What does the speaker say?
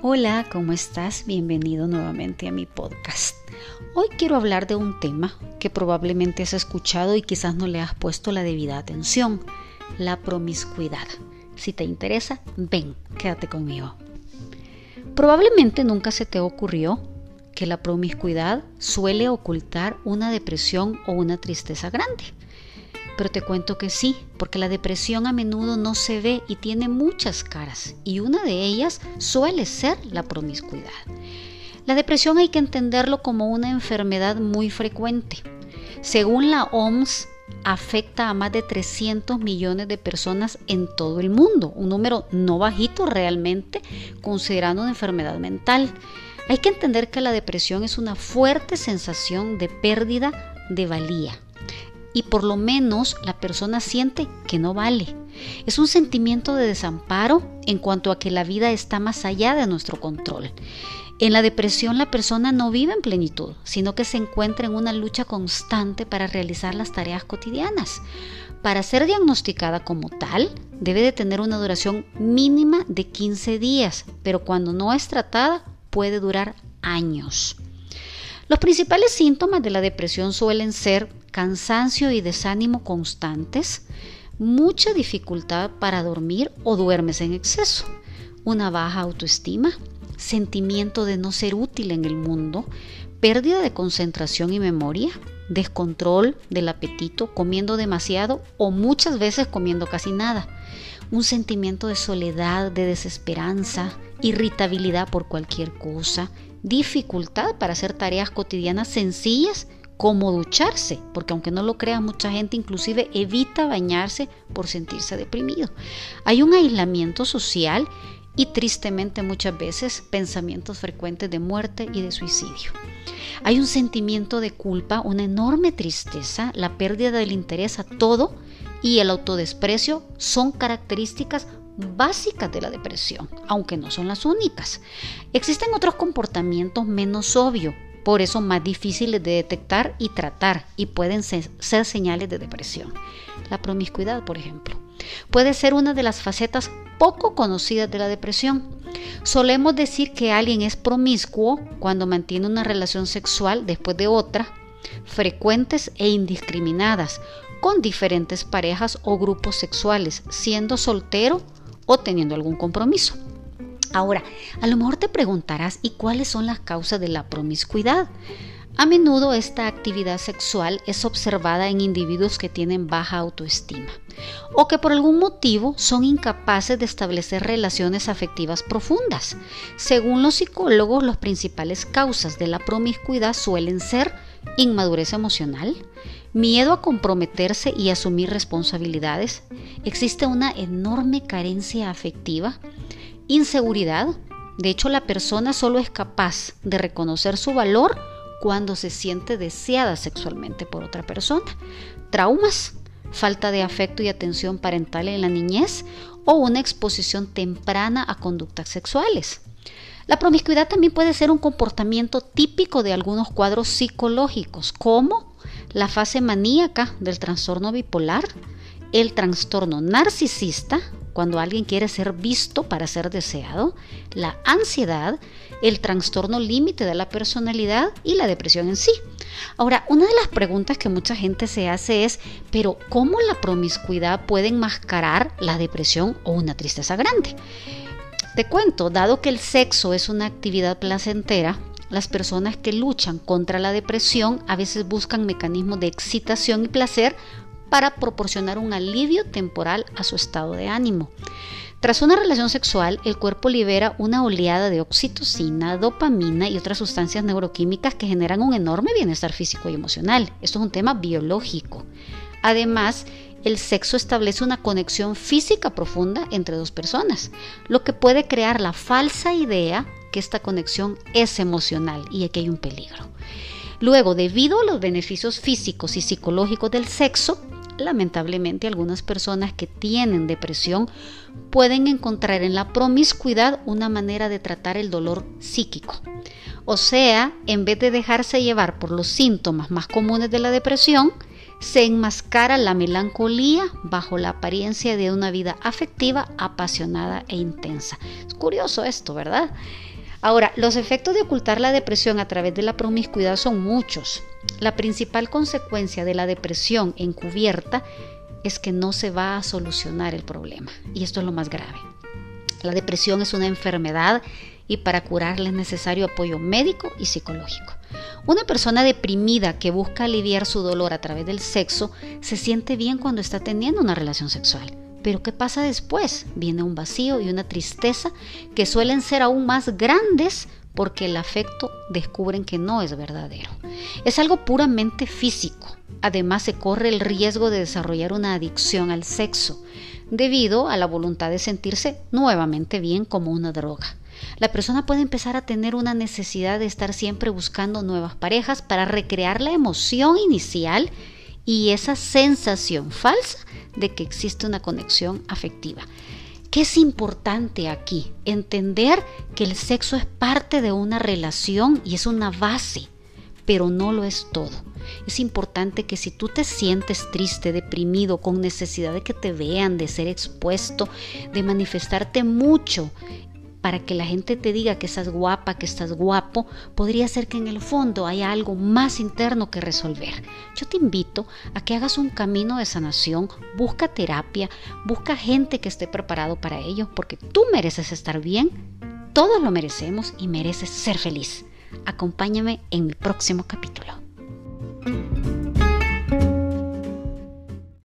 Hola, ¿cómo estás? Bienvenido nuevamente a mi podcast. Hoy quiero hablar de un tema que probablemente has escuchado y quizás no le has puesto la debida atención, la promiscuidad. Si te interesa, ven, quédate conmigo. Probablemente nunca se te ocurrió que la promiscuidad suele ocultar una depresión o una tristeza grande. Pero te cuento que sí, porque la depresión a menudo no se ve y tiene muchas caras, y una de ellas suele ser la promiscuidad. La depresión hay que entenderlo como una enfermedad muy frecuente. Según la OMS, afecta a más de 300 millones de personas en todo el mundo, un número no bajito realmente, considerando una enfermedad mental. Hay que entender que la depresión es una fuerte sensación de pérdida de valía y por lo menos la persona siente que no vale. Es un sentimiento de desamparo en cuanto a que la vida está más allá de nuestro control. En la depresión la persona no vive en plenitud, sino que se encuentra en una lucha constante para realizar las tareas cotidianas. Para ser diagnosticada como tal, debe de tener una duración mínima de 15 días, pero cuando no es tratada puede durar años. Los principales síntomas de la depresión suelen ser cansancio y desánimo constantes, mucha dificultad para dormir o duermes en exceso, una baja autoestima, sentimiento de no ser útil en el mundo, pérdida de concentración y memoria, descontrol del apetito, comiendo demasiado o muchas veces comiendo casi nada, un sentimiento de soledad, de desesperanza, irritabilidad por cualquier cosa, dificultad para hacer tareas cotidianas sencillas como ducharse, porque aunque no lo crea mucha gente inclusive evita bañarse por sentirse deprimido. Hay un aislamiento social y tristemente muchas veces pensamientos frecuentes de muerte y de suicidio. Hay un sentimiento de culpa, una enorme tristeza, la pérdida del interés a todo y el autodesprecio son características básicas de la depresión, aunque no son las únicas. Existen otros comportamientos menos obvios, por eso más difíciles de detectar y tratar y pueden ser, señales de depresión. La promiscuidad, por ejemplo, puede ser una de las facetas poco conocidas de la depresión. Solemos decir que alguien es promiscuo cuando mantiene una relación sexual después de otra, frecuentes e indiscriminadas, con diferentes parejas o grupos sexuales, siendo soltero o teniendo algún compromiso. Ahora, a lo mejor te preguntarás, ¿y cuáles son las causas de la promiscuidad? A menudo esta actividad sexual es observada en individuos que tienen baja autoestima o que por algún motivo son incapaces de establecer relaciones afectivas profundas. Según los psicólogos, las principales causas de la promiscuidad suelen ser inmadurez emocional, miedo a comprometerse y asumir responsabilidades, existe una enorme carencia afectiva, Inseguridad. De hecho, la persona solo es capaz de reconocer su valor cuando se siente deseada sexualmente por otra persona. Traumas. Falta de afecto y atención parental en la niñez o una exposición temprana a conductas sexuales. La promiscuidad también puede ser un comportamiento típico de algunos cuadros psicológicos, como la fase maníaca del trastorno bipolar, el trastorno narcisista, cuando alguien quiere ser visto para ser deseado, la ansiedad, el trastorno límite de la personalidad y la depresión en sí. Ahora, una de las preguntas que mucha gente se hace es, pero ¿cómo la promiscuidad puede enmascarar la depresión o una tristeza grande? Te cuento, dado que el sexo es una actividad placentera, las personas que luchan contra la depresión a veces buscan mecanismos de excitación y placer para proporcionar un alivio temporal a su estado de ánimo. Tras una relación sexual, el cuerpo libera una oleada de oxitocina, dopamina y otras sustancias neuroquímicas que generan un enorme bienestar físico y emocional. Esto es un tema biológico. Además, el sexo establece una conexión física profunda entre dos personas, lo que puede crear la falsa idea que esta conexión es emocional y aquí hay un peligro. Luego, debido a los beneficios físicos y psicológicos del sexo, lamentablemente algunas personas que tienen depresión pueden encontrar en la promiscuidad una manera de tratar el dolor psíquico. O sea, en vez de dejarse llevar por los síntomas más comunes de la depresión, se enmascara la melancolía bajo la apariencia de una vida afectiva, apasionada e intensa. Es curioso esto, ¿verdad? Ahora, los efectos de ocultar la depresión a través de la promiscuidad son muchos. La principal consecuencia de la depresión encubierta es que no se va a solucionar el problema. Y esto es lo más grave. La depresión es una enfermedad y para curarla es necesario apoyo médico y psicológico. Una persona deprimida que busca aliviar su dolor a través del sexo se siente bien cuando está teniendo una relación sexual. Pero ¿qué pasa después? Viene un vacío y una tristeza que suelen ser aún más grandes porque el afecto descubren que no es verdadero. Es algo puramente físico. Además se corre el riesgo de desarrollar una adicción al sexo debido a la voluntad de sentirse nuevamente bien como una droga. La persona puede empezar a tener una necesidad de estar siempre buscando nuevas parejas para recrear la emoción inicial y esa sensación falsa de que existe una conexión afectiva. ¿Qué es importante aquí? Entender que el sexo es parte de una relación y es una base, pero no lo es todo. Es importante que si tú te sientes triste, deprimido, con necesidad de que te vean, de ser expuesto, de manifestarte mucho para que la gente te diga que estás guapa, que estás guapo, podría ser que en el fondo haya algo más interno que resolver. Yo te invito a que hagas un camino de sanación, busca terapia, busca gente que esté preparado para ello, porque tú mereces estar bien, todos lo merecemos y mereces ser feliz. Acompáñame en mi próximo capítulo.